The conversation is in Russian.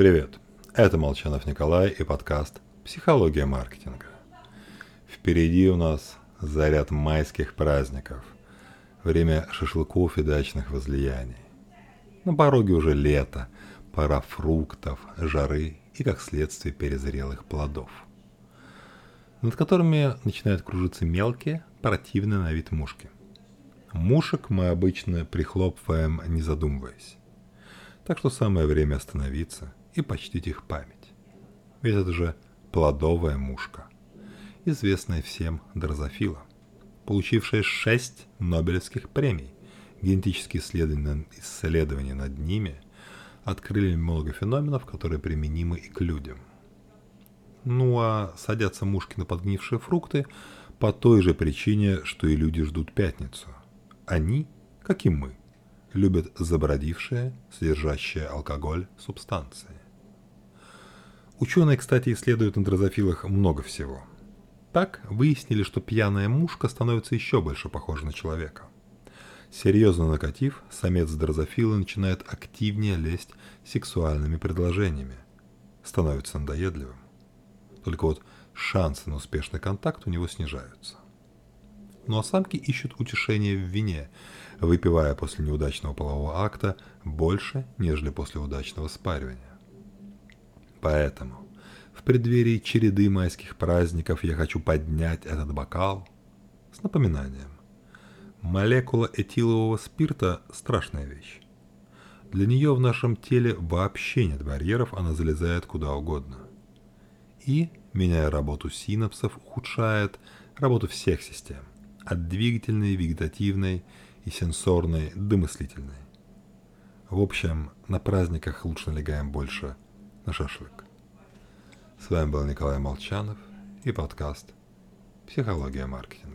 Привет, это Молчанов Николай и подкаст «Психология маркетинга». Впереди у нас заряд майских праздников, время шашлыков и дачных возлияний. На пороге уже лето, пора фруктов, жары и, как следствие, перезрелых плодов, над которыми начинают кружиться мелкие, противные на вид мушки. Мушек мы обычно прихлопываем, не задумываясь. Так что самое время остановиться – и почтить их память. Ведь это же плодовая мушка, известная всем дрозофила, получившая шесть Нобелевских премий. Генетические исследования, над ними открыли много феноменов, которые применимы и к людям. Ну а садятся мушки на подгнившие фрукты по той же причине, что и люди ждут пятницу. Они, как и мы, любят забродившие, содержащие алкоголь субстанции. Ученые, кстати, исследуют на дрозофилах много всего. Так выяснили, что пьяная мушка становится еще больше похожа на человека. Серьезно накатив, самец дрозофила начинает активнее лезть сексуальными предложениями. Становится надоедливым. Только вот шансы на успешный контакт у него снижаются. Ну а самки ищут утешение в вине, выпивая после неудачного полового акта больше, нежели после удачного спаривания. Поэтому в преддверии череды майских праздников я хочу поднять этот бокал с напоминанием. Молекула этилового спирта – страшная вещь. Для нее в нашем теле вообще нет барьеров, она залезает куда угодно. И, меняя работу синапсов, ухудшает работу всех систем, от двигательной, вегетативной и сенсорной до мыслительной. В общем, на праздниках лучше налегаем больше – на шашлык. С вами был Николай Молчанов и подкаст «Психология маркетинга».